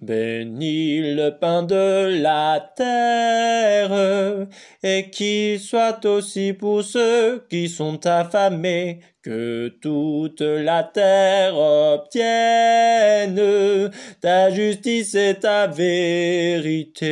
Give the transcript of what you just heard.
Bénis le pain de la terre, et qu'il soit aussi pour ceux qui sont affamés, que toute la terre obtienne ta justice et ta vérité.